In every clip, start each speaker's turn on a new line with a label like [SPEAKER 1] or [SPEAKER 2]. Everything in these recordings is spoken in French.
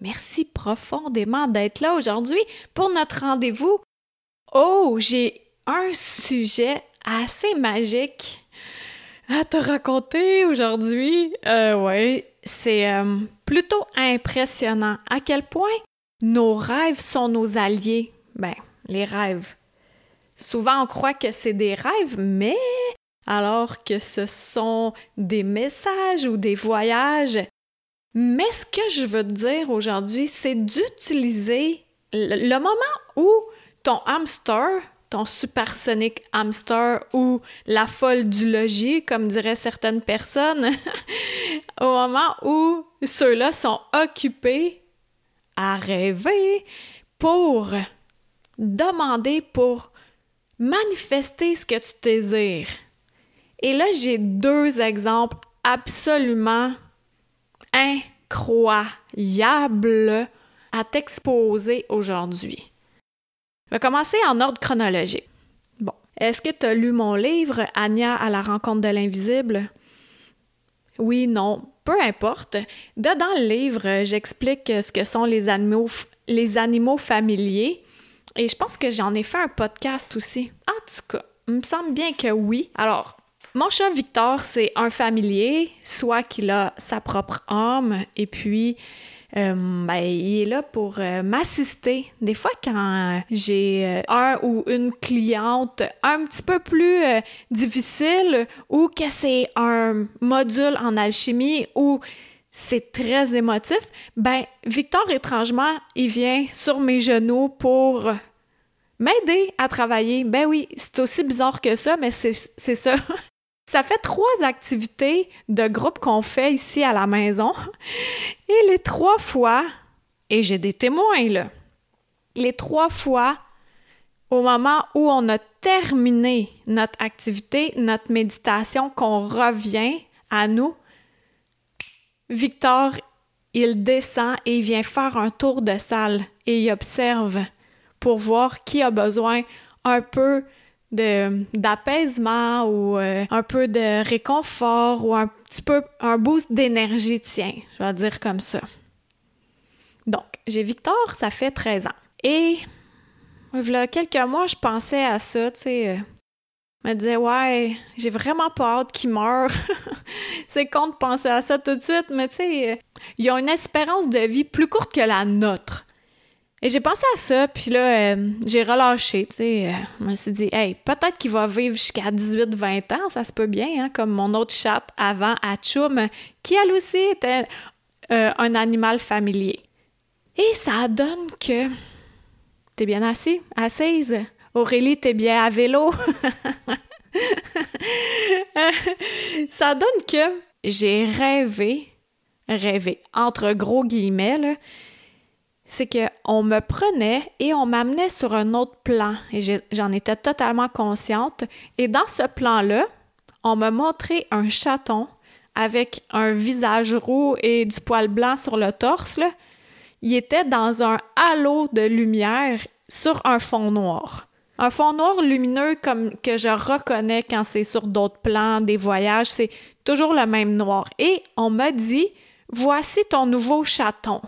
[SPEAKER 1] Merci profondément d'être là aujourd'hui pour notre rendez-vous. Oh, j'ai un sujet assez magique à te raconter aujourd'hui. Euh, ouais, c'est euh, plutôt impressionnant à quel point nos rêves sont nos alliés? Ben, les rêves. Souvent, on croit que c'est des rêves, mais alors que ce sont des messages ou des voyages mais ce que je veux te dire aujourd'hui, c'est d'utiliser le, moment où ton hamster, ton supersonique hamster ou la folle du logis, comme diraient certaines personnes, au moment où ceux-là sont occupés à rêver pour demander, pour manifester ce que tu désires. Et là, j'ai deux exemples absolument incroyable à t'exposer aujourd'hui. Je vais commencer en ordre chronologique. Bon, est-ce que tu as lu mon livre Anya à la rencontre de l'invisible? Oui, non, peu importe. Dedans le livre, j'explique ce que sont les animaux, les animaux familiers et je pense que j'en ai fait un podcast aussi. En tout cas, il me semble bien que oui. Alors, mon chat Victor, c'est un familier, soit qu'il a sa propre âme et puis euh, ben, il est là pour euh, m'assister. Des fois, quand j'ai euh, un ou une cliente un petit peu plus difficile ou que c'est un module en alchimie ou c'est très émotif, ben Victor, étrangement, il vient sur mes genoux pour m'aider à travailler. Ben oui, c'est aussi bizarre que ça, mais c'est ça. Ça fait trois activités de groupe qu'on fait ici à la maison. Et les trois fois, et j'ai des témoins là, les trois fois, au moment où on a terminé notre activité, notre méditation, qu'on revient à nous, Victor, il descend et il vient faire un tour de salle et il observe pour voir qui a besoin un peu de d'apaisement ou euh, un peu de réconfort ou un petit peu un boost d'énergie, tiens, je vais dire comme ça. Donc, j'ai Victor, ça fait 13 ans. Et a quelques mois, je pensais à ça, tu sais, euh, me disais ouais, j'ai vraiment pas hâte qu'il meure. C'est con de penser à ça tout de suite, mais tu sais, euh, il a une espérance de vie plus courte que la nôtre. Et j'ai pensé à ça, puis là, euh, j'ai relâché, tu sais. Euh, je me suis dit, hey, peut-être qu'il va vivre jusqu'à 18-20 ans, ça se peut bien, hein, comme mon autre chat avant, Atchoum, qui elle aussi était euh, un animal familier. Et ça donne que. T'es bien assis? Assise? Aurélie, t'es bien à vélo? ça donne que j'ai rêvé, rêvé, entre gros guillemets, là, c'est qu'on me prenait et on m'amenait sur un autre plan et j'en étais totalement consciente. Et dans ce plan-là, on m'a montré un chaton avec un visage roux et du poil blanc sur le torse. Il était dans un halo de lumière sur un fond noir. Un fond noir lumineux comme que je reconnais quand c'est sur d'autres plans, des voyages, c'est toujours le même noir. Et on m'a dit, voici ton nouveau chaton.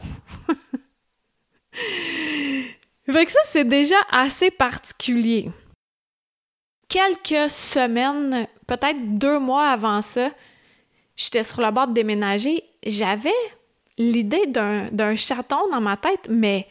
[SPEAKER 1] Fait que ça, c'est déjà assez particulier. Quelques semaines, peut-être deux mois avant ça, j'étais sur la bord de déménager. J'avais l'idée d'un chaton dans ma tête, mais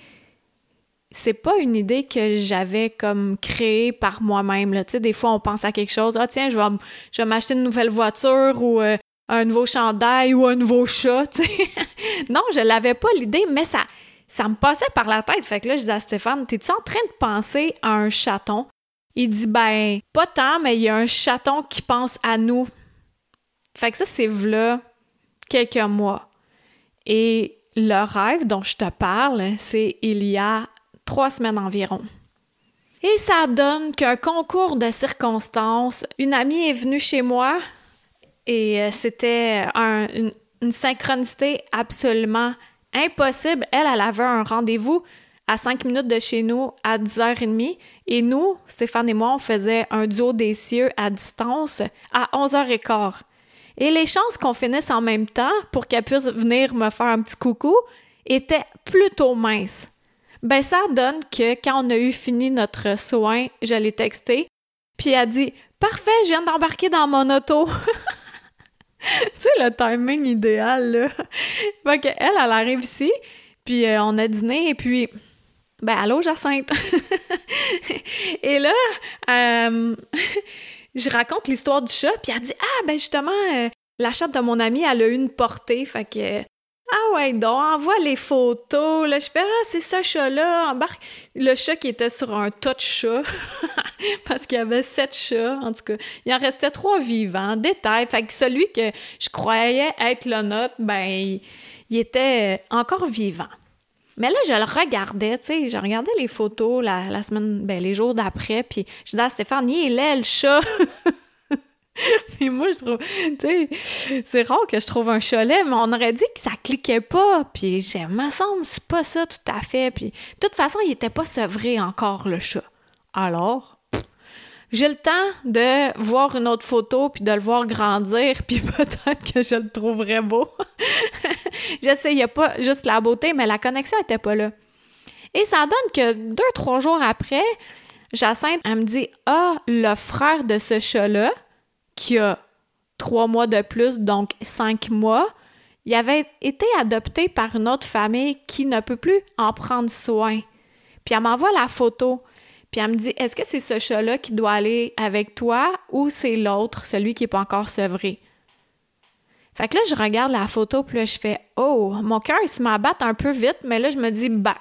[SPEAKER 1] c'est pas une idée que j'avais comme créée par moi-même. Des fois, on pense à quelque chose. Ah, tiens, je vais, je vais m'acheter une nouvelle voiture ou euh, un nouveau chandail ou un nouveau chat. non, je l'avais pas l'idée, mais ça, ça me passait par la tête. Fait que là, je disais à Stéphane, t'es-tu en train de penser à un chaton? Il dit, ben, pas tant, mais il y a un chaton qui pense à nous. Fait que ça, c'est là quelques mois. Et le rêve dont je te parle, c'est il y a trois semaines environ. Et ça donne qu'un concours de circonstances, une amie est venue chez moi et euh, c'était une, une synchronicité absolument impossible. Elle, elle avait un rendez-vous à 5 minutes de chez nous à 10h30. Et nous, Stéphane et moi, on faisait un duo des cieux à distance à 11h15. Et les chances qu'on finisse en même temps pour qu'elle puisse venir me faire un petit coucou étaient plutôt minces. Ben, ça donne que quand on a eu fini notre soin, je l'ai texté, puis elle a dit Parfait, je viens d'embarquer dans mon auto. tu sais, le timing idéal, là. fait qu'elle, elle arrive ici, puis euh, on a dîné, et puis, ben, allô, Jacinthe! et là, euh, je raconte l'histoire du chat, puis elle dit Ah, ben, justement, euh, la chatte de mon ami, elle a eu une portée, fait que. Ah ouais, donc, envoie les photos. Là, je fais Ah, c'est ce chat-là. Embarque. Le chat qui était sur un tas de chats. parce qu'il y avait sept chats, en tout cas. Il en restait trois vivants, détail. Fait que celui que je croyais être le nôtre, ben, il, était encore vivant. Mais là, je le regardais, tu sais, je regardais les photos la, semaine, ben, les jours d'après, puis je disais à Stéphane, il est là, le chat! Puis moi, je trouve, tu sais, c'est rare que je trouve un chalet, mais on aurait dit que ça cliquait pas. Puis, j'ai, me semble, c'est pas ça tout à fait. Puis, de toute façon, il était pas sevré encore, le chat. Alors, j'ai le temps de voir une autre photo puis de le voir grandir puis peut-être que je le trouverais beau. J'essayais pas juste la beauté, mais la connexion était pas là. Et ça donne que deux, trois jours après, Jacinthe, elle me dit Ah, le frère de ce chat-là, qui a trois mois de plus, donc cinq mois, il avait été adopté par une autre famille qui ne peut plus en prendre soin. Puis elle m'envoie la photo. Puis elle me dit Est-ce que c'est ce chat-là qui doit aller avec toi ou c'est l'autre, celui qui n'est pas encore sevré? Fait que là, je regarde la photo, puis là, je fais Oh, mon cœur, il se m'abatte un peu vite, mais là, je me dis Bah,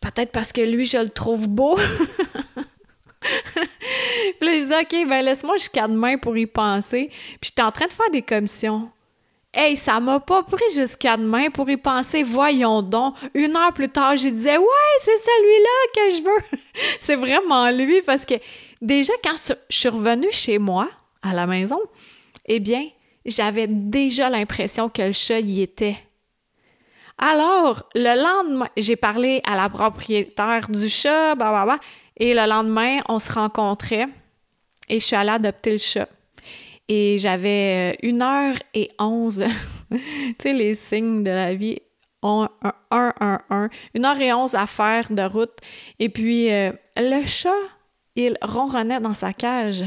[SPEAKER 1] peut-être parce que lui, je le trouve beau. puis là, je dis OK, ben laisse-moi jusqu'à demain pour y penser. Puis j'étais en train de faire des commissions. Hey, ça m'a pas pris jusqu'à demain pour y penser. Voyons donc. Une heure plus tard, j'ai disais, ouais, c'est celui-là que je veux. c'est vraiment lui parce que déjà, quand je suis revenue chez moi, à la maison, eh bien, j'avais déjà l'impression que le chat y était. Alors, le lendemain, j'ai parlé à la propriétaire du chat, bah, bah, bah, et le lendemain, on se rencontrait et je suis allée adopter le chat. Et j'avais euh, une heure et onze. tu sais, les signes de la vie. Un, un, un, un, Une heure et onze à faire de route. Et puis, euh, le chat, il ronronnait dans sa cage.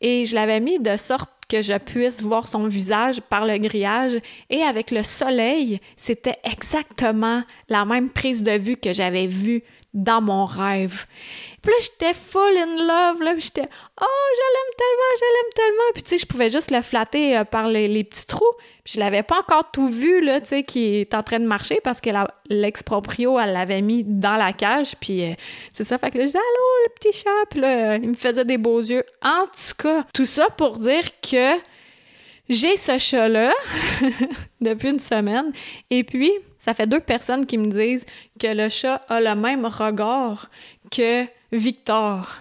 [SPEAKER 1] Et je l'avais mis de sorte que je puisse voir son visage par le grillage. Et avec le soleil, c'était exactement la même prise de vue que j'avais vue dans mon rêve. Puis là, j'étais full in love, là, j'étais « Oh, je l'aime tellement, je l'aime tellement! » Puis tu sais, je pouvais juste le flatter euh, par les, petits trous. Puis je l'avais pas encore tout vu, là, tu sais, qui est en train de marcher parce que l'ex-proprio, elle l'avait mis dans la cage. Puis euh, c'est ça, fait que là, je disais « Allô, le petit chat! » Puis là, il me faisait des beaux yeux. En tout cas, tout ça pour dire que j'ai ce chat-là depuis une semaine. Et puis, ça fait deux personnes qui me disent que le chat a le même regard que Victor.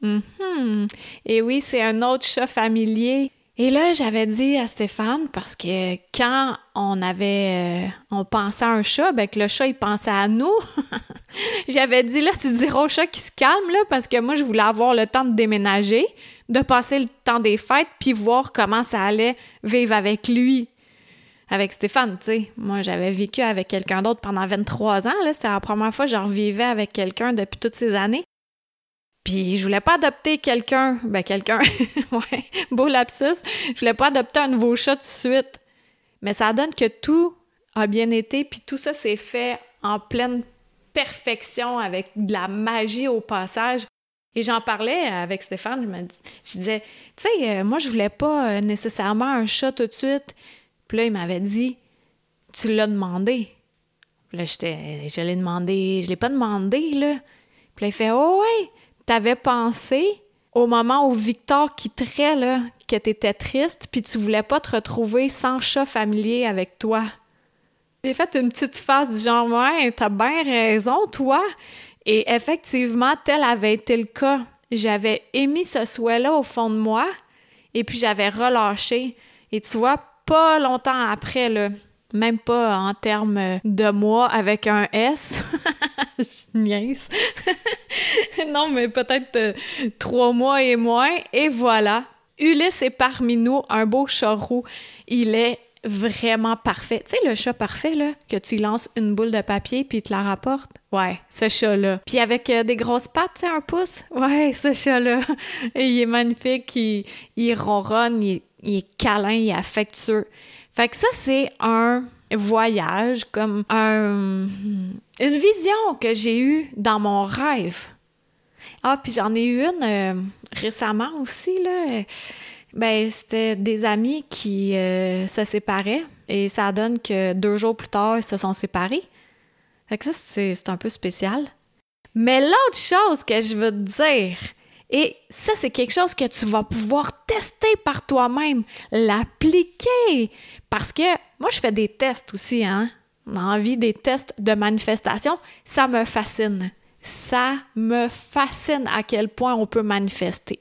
[SPEAKER 1] Mhm. Et oui, c'est un autre chat familier. Et là, j'avais dit à Stéphane, parce que quand on avait, euh, on pensait à un chat, ben que le chat, il pensait à nous. j'avais dit, là, tu diras au chat qui se calme, là, parce que moi, je voulais avoir le temps de déménager, de passer le temps des fêtes, puis voir comment ça allait vivre avec lui avec Stéphane, tu sais. Moi, j'avais vécu avec quelqu'un d'autre pendant 23 ans, là. C'était la première fois que je revivais avec quelqu'un depuis toutes ces années. Puis je voulais pas adopter quelqu'un, ben quelqu'un, ouais, beau lapsus. Je voulais pas adopter un nouveau chat tout de suite. Mais ça donne que tout a bien été, puis tout ça s'est fait en pleine perfection avec de la magie au passage. Et j'en parlais avec Stéphane, je, me, disais, tu sais, euh, moi je voulais pas euh, nécessairement un chat tout de suite. Puis là, il m'avait dit Tu l'as demandé. Puis là, j'étais, je l'ai demandé, je l'ai pas demandé, là. Puis là, il fait Oh, ouais, t'avais pensé au moment où Victor quitterait, là, que t'étais triste, puis tu voulais pas te retrouver sans chat familier avec toi. J'ai fait une petite face du genre, ouais, t'as bien raison, toi. Et effectivement, tel avait été le cas. J'avais émis ce souhait-là au fond de moi et puis j'avais relâché. Et tu vois, pas longtemps après, même pas en termes de mois avec un S. Je niaise. non, mais peut-être euh, trois mois et moins. Et voilà. Ulysse est parmi nous, un beau chat roux. Il est vraiment parfait. Tu sais, le chat parfait, là, que tu lances une boule de papier puis il te la rapporte? Ouais, ce chat-là. Puis avec euh, des grosses pattes, tu sais, un pouce? Ouais, ce chat-là. Il est magnifique, il, il ronronne, il, est câlin, il est affectueux. Fait que ça, c'est un voyage, comme un, une vision que j'ai eue dans mon rêve. Ah, puis j'en ai eu une euh, récemment aussi, là. Ben, c'était des amis qui euh, se séparaient et ça donne que deux jours plus tard, ils se sont séparés. Fait que ça, c'est un peu spécial. Mais l'autre chose que je veux te dire, et ça, c'est quelque chose que tu vas pouvoir tester par toi-même, l'appliquer. Parce que moi, je fais des tests aussi, hein. Envie des tests de manifestation, ça me fascine. Ça me fascine à quel point on peut manifester.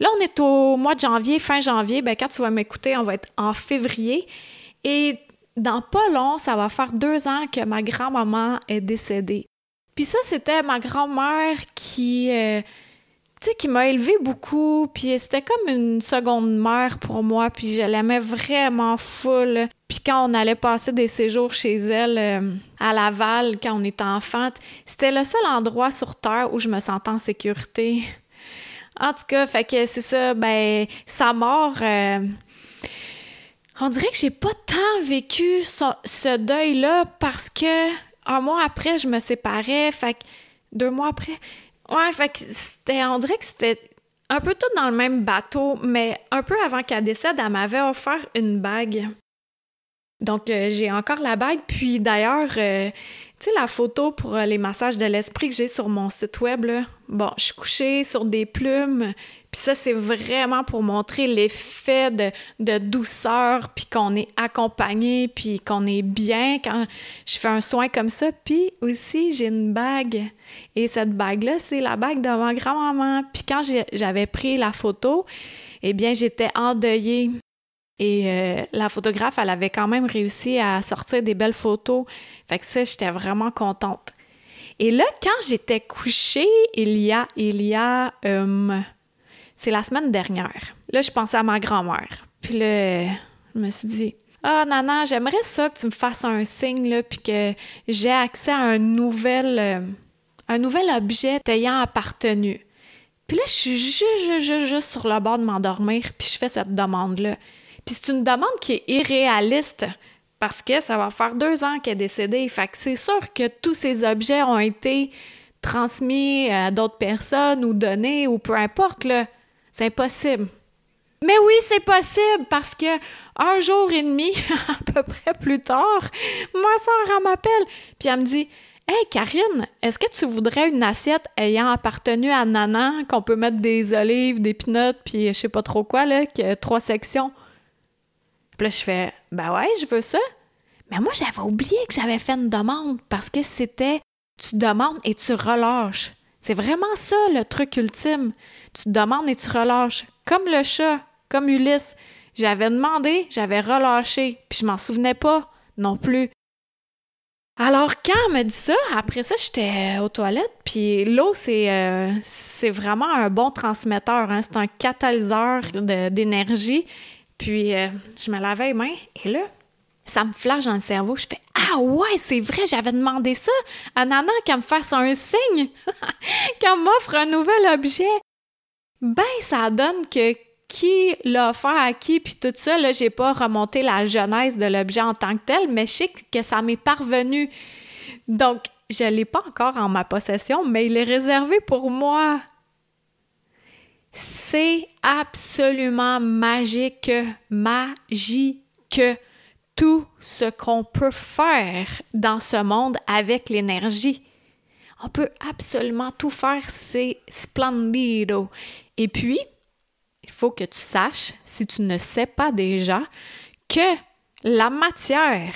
[SPEAKER 1] Là, on est au mois de janvier, fin janvier. Ben, quand tu vas m'écouter, on va être en février. Et dans pas long, ça va faire deux ans que ma grand-maman est décédée. Puis ça, c'était ma grand-mère qui, euh, qui m'a élevée beaucoup. Puis c'était comme une seconde mère pour moi. Puis je l'aimais vraiment full. Puis quand on allait passer des séjours chez elle euh, à Laval, quand on était enfant, c'était le seul endroit sur Terre où je me sentais en sécurité. En tout cas, fait que c'est ça, ben, sa mort, euh, on dirait que j'ai pas tant vécu ce, deuil-là parce que un mois après, je me séparais, fait que deux mois après, ouais, fait que c'était, on dirait que c'était un peu tout dans le même bateau, mais un peu avant qu'elle décède, elle m'avait offert une bague. Donc, euh, j'ai encore la bague, puis d'ailleurs, euh, tu sais, la photo pour euh, les massages de l'esprit que j'ai sur mon site web, là, bon, je suis couchée sur des plumes, puis ça, c'est vraiment pour montrer l'effet de, douceur, puis qu'on est accompagné, puis qu'on est bien quand je fais un soin comme ça. Puis aussi, j'ai une bague. Et cette bague-là, c'est la bague de ma grand-maman. Puis quand j'avais pris la photo, eh bien, j'étais endeuillée. Et euh, la photographe, elle avait quand même réussi à sortir des belles photos. Fait que ça, j'étais vraiment contente. Et là, quand j'étais couchée, il y a, il y a, euh, c'est la semaine dernière. Là, je pensais à ma grand-mère. Puis là, je me suis dit, ah, oh, Nana, j'aimerais ça que tu me fasses un signe, là, puis que j'ai accès à un nouvel, euh, un nouvel objet t'ayant appartenu. Puis là, je suis juste, juste, juste sur le bord de m'endormir, puis je fais cette demande-là. Puis c'est une demande qui est irréaliste parce que ça va faire deux ans qu'elle est décédée. Fait que c'est sûr que tous ces objets ont été transmis à d'autres personnes ou donnés ou peu importe, là. C'est impossible. Mais oui, c'est possible parce que un jour et demi, à peu près plus tard, ma soeur m'appelle, puis elle me dit Hey Karine, est-ce que tu voudrais une assiette ayant appartenu à Nana, qu'on peut mettre des olives, des pinottes, puis je sais pas trop quoi, là, qui a trois sections? Puis là, je fais, ben ouais, je veux ça. Mais moi, j'avais oublié que j'avais fait une demande parce que c'était, tu demandes et tu relâches. C'est vraiment ça le truc ultime. Tu demandes et tu relâches. Comme le chat, comme Ulysse. J'avais demandé, j'avais relâché, puis je m'en souvenais pas non plus. Alors, quand elle me dit ça, après ça, j'étais aux toilettes, puis l'eau, c'est euh, vraiment un bon transmetteur. Hein? C'est un catalyseur d'énergie. Puis, euh, je me lavais les mains et là, ça me flash dans le cerveau. Je fais Ah ouais, c'est vrai, j'avais demandé ça à Nana qu'elle me fasse un signe, qu'elle m'offre un nouvel objet. Ben, ça donne que qui l'a offert à qui, puis tout ça, là, j'ai pas remonté la genèse de l'objet en tant que tel, mais je sais que ça m'est parvenu. Donc, je l'ai pas encore en ma possession, mais il est réservé pour moi. C'est absolument magique, magique tout ce qu'on peut faire dans ce monde avec l'énergie. On peut absolument tout faire, c'est splendido. Et puis, il faut que tu saches, si tu ne sais pas déjà, que la matière,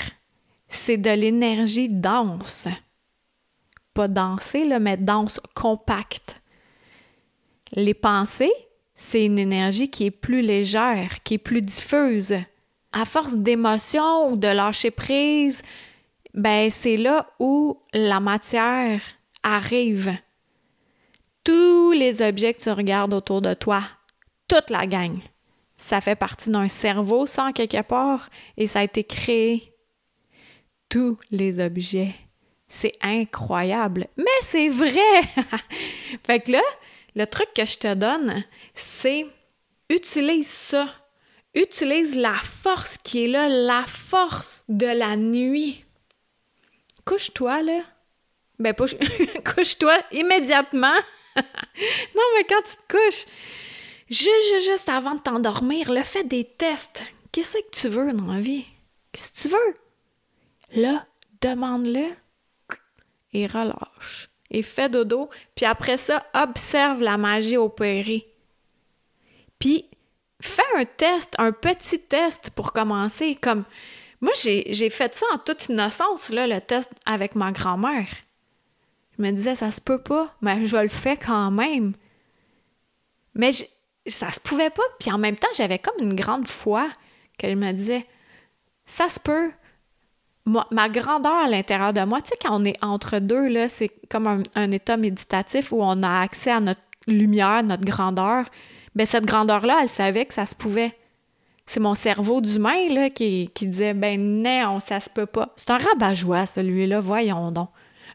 [SPEAKER 1] c'est de l'énergie dense. Pas danser, mais dense, compacte. Les pensées, c'est une énergie qui est plus légère, qui est plus diffuse. À force d'émotion ou de lâcher prise, ben c'est là où la matière arrive. Tous les objets que tu regardes autour de toi, toute la gang, ça fait partie d'un cerveau, sans quelque part, et ça a été créé. Tous les objets. C'est incroyable. Mais c'est vrai! fait que là, le truc que je te donne, c'est utilise ça. Utilise la force qui est là, la force de la nuit. Couche-toi, là. Ben, couche-toi immédiatement. non, mais quand tu te couches, juste, juste avant de t'endormir, le fait des tests. Qu'est-ce que tu veux dans la vie? Qu'est-ce que tu veux? Là, demande-le et relâche. Et fais dodo. Puis après ça, observe la magie opérer. Puis, fais un test, un petit test pour commencer. Comme, moi, j'ai fait ça en toute innocence, le test avec ma grand-mère. Je me disais, ça se peut pas, mais je le fais quand même. Mais ça se pouvait pas. Puis en même temps, j'avais comme une grande foi qu'elle me disait, ça se peut. Ma grandeur à l'intérieur de moi, tu sais, quand on est entre deux, là, c'est comme un, état méditatif où on a accès à notre lumière, notre grandeur. Ben cette grandeur-là, elle savait que ça se pouvait. C'est mon cerveau d'humain là, qui, qui disait Ben non, ça se peut pas. C'est un rabat-joie, celui-là, voyons donc.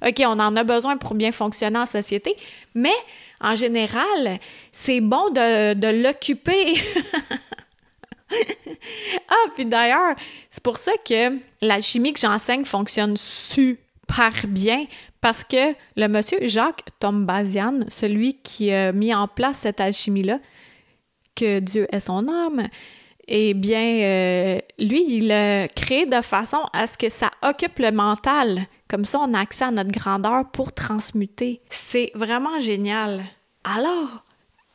[SPEAKER 1] OK, on en a besoin pour bien fonctionner en société, mais en général, c'est bon de l'occuper. ah, puis d'ailleurs, c'est pour ça que l'alchimie que j'enseigne fonctionne super bien parce que le monsieur Jacques Tombazian, celui qui a mis en place cette alchimie-là, que Dieu est son âme, eh bien, euh, lui, il a créé de façon à ce que ça occupe le mental. Comme ça, on a accès à notre grandeur pour transmuter. C'est vraiment génial. Alors,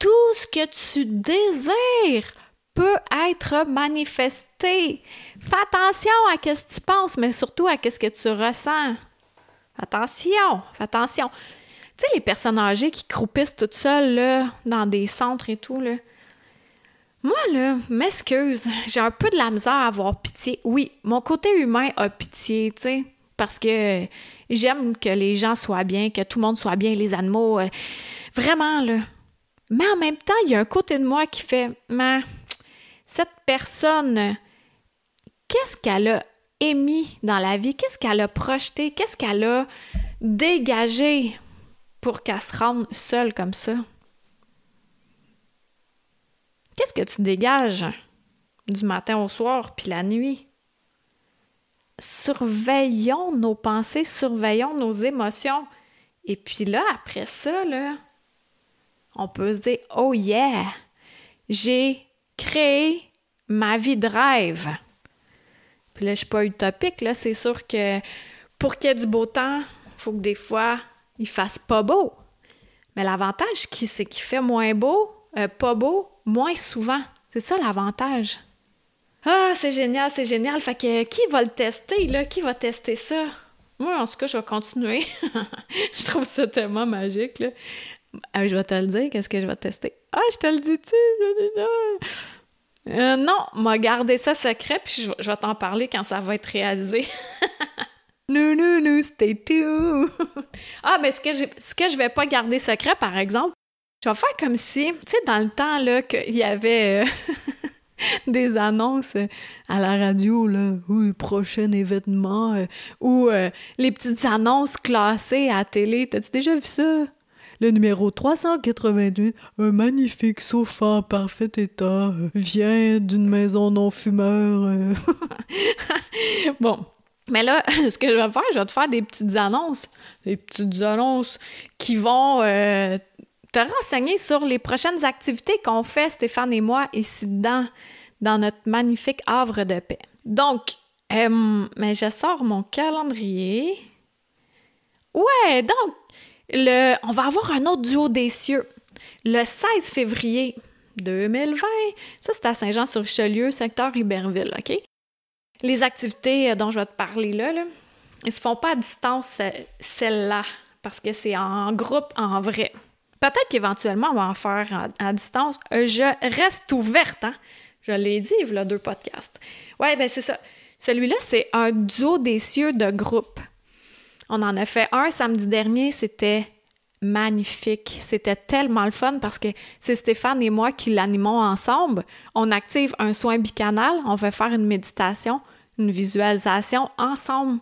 [SPEAKER 1] tout ce que tu désires peut être manifesté. Fais attention à ce que tu penses, mais surtout à ce que tu ressens. Attention, fais attention. Tu sais, les personnes âgées qui croupissent toutes seules là, dans des centres et tout, là. Moi, là, m'excuse, j'ai un peu de la misère à avoir pitié. Oui, mon côté humain a pitié, tu sais, parce que j'aime que les gens soient bien, que tout le monde soit bien, les animaux. Euh, vraiment, là. Mais en même temps, il y a un côté de moi qui fait, mais cette personne, qu'est-ce qu'elle a émis dans la vie? Qu'est-ce qu'elle a projeté? Qu'est-ce qu'elle a dégagé pour qu'elle se rende seule comme ça? Qu'est-ce que tu dégages du matin au soir puis la nuit? Surveillons nos pensées, surveillons nos émotions. Et puis là, après ça, là, on peut se dire Oh yeah, j'ai créé ma vie de rêve. Puis là, je suis pas utopique, là, c'est sûr que pour qu'il y ait du beau temps, il faut que des fois, il fasse pas beau. Mais l'avantage, c'est qu'il fait moins beau, euh, pas beau, moins souvent. C'est ça l'avantage. Ah, c'est génial, c'est génial. Fait que qui va le tester, là? Qui va tester ça? Moi, en tout cas, je vais continuer. je trouve ça tellement magique, là. Ah, je vais te le dire, qu'est-ce que je vais tester? Ah, je te le dis-tu? Euh, non, m'a gardé ça secret, puis je, vais t'en parler quand ça va être réalisé. nous, nous, nous, stay tuned! ah, mais ce que, ce que je vais pas garder secret, par exemple, je vais faire comme si, tu sais, dans le temps, là, qu'il y avait euh, des annonces euh, à la radio, là, oui, prochain événement, euh, ou les petites annonces classées à la télé. T'as-tu déjà vu ça? Le numéro 388, un magnifique sofa en parfait état, vient d'une maison non-fumeur. bon, mais là, ce que je vais faire, je vais te faire des petites annonces. Des petites annonces qui vont te renseigner sur les prochaines activités qu'on fait, Stéphane et moi, ici dedans, dans notre magnifique havre de paix. Donc, euh, mais je sors mon calendrier. Ouais, donc, on va avoir un autre duo des cieux. Le 16 février 2020, ça c'est à Saint-Jean-sur-Richelieu, secteur Iberville, OK? les activités dont je vais te parler là, là ils se font pas à distance, euh, celles-là, parce que c'est en groupe, en vrai. Peut-être qu'éventuellement, on va en faire à, distance. Euh, je reste ouverte, hein? Je l'ai dit, il y a deux podcasts. Ouais, ben c'est ça. Celui-là, c'est un duo des cieux de groupe. On en a fait un samedi dernier, c'était magnifique. C'était tellement le fun parce que c'est Stéphane et moi qui l'animons ensemble. On active un soin bicanal, on va faire une méditation, une visualisation ensemble.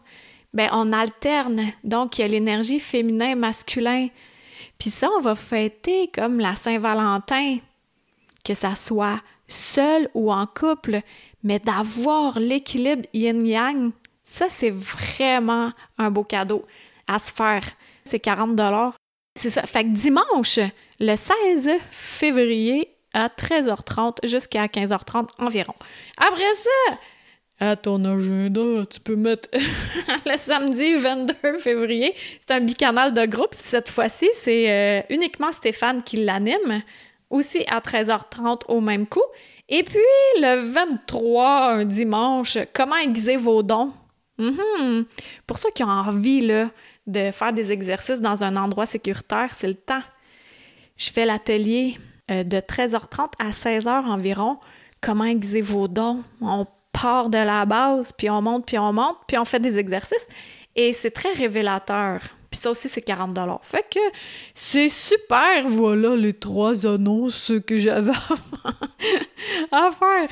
[SPEAKER 1] Ben, on alterne. Donc, il y a l'énergie féminin, masculin. Puis ça, on va fêter comme la Saint-Valentin, que ça soit seul ou en couple, mais d'avoir l'équilibre yin-yang, ça, c'est vraiment un beau cadeau à se faire. C'est 40 dollars. C'est ça. Fait que dimanche, le 16 février à 13h30 jusqu'à 15h30 environ. Après ça, à ton agenda, tu peux mettre le samedi 22 février. C'est un bicanal de groupe. Cette fois-ci, c'est euh, uniquement Stéphane qui l'anime, aussi à 13h30 au même coup. Et puis le 23, un dimanche, comment aiguiser vos dons? Mm-hmm. Pour ceux qui ont envie là, de faire des exercices dans un endroit sécuritaire, c'est le temps. Je fais l'atelier euh, de 13h30 à 16h environ. Comment aiguiser vos dons? On part de la base, puis on monte, puis on monte, puis on fait des exercices. Et c'est très révélateur. Puis ça aussi, c'est 40 Fait que c'est super. Voilà les trois annonces que j'avais à faire.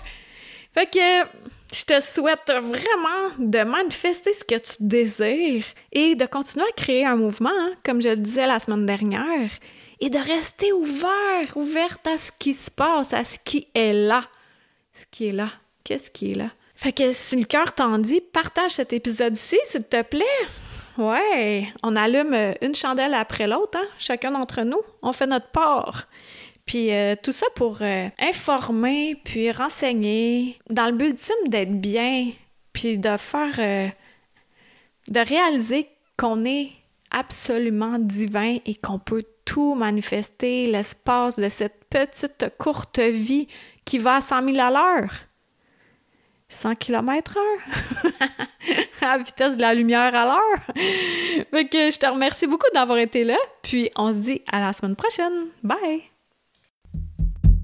[SPEAKER 1] Fait que je te souhaite vraiment de manifester ce que tu désires et de continuer à créer un mouvement, hein, comme je le disais la semaine dernière, et de rester ouvert, ouverte à ce qui se passe, à ce qui est là. Ce qui est là. Qu'est-ce qui est là? Fait que si le cœur t'en dit, partage cet épisode-ci, s'il te plaît. Ouais, on allume une chandelle après l'autre, hein, chacun d'entre nous. On fait notre part. Puis euh, tout ça pour euh, informer, puis renseigner, dans le but ultime d'être bien, puis de faire, de réaliser qu'on est absolument divin et qu'on peut tout manifester l'espace de cette petite courte vie qui va à 100 000 à l'heure. 100 km heure? À la vitesse de la lumière à l'heure. fait que je te remercie beaucoup d'avoir été là, puis on se dit à la semaine prochaine. Bye!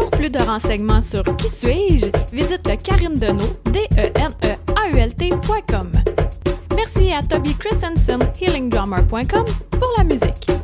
[SPEAKER 1] Pour plus de renseignements sur Qui suis-je, visite le Karine Deneau, d e n e a u l Merci à Toby Christensen, healingdrummer.com, pour la musique.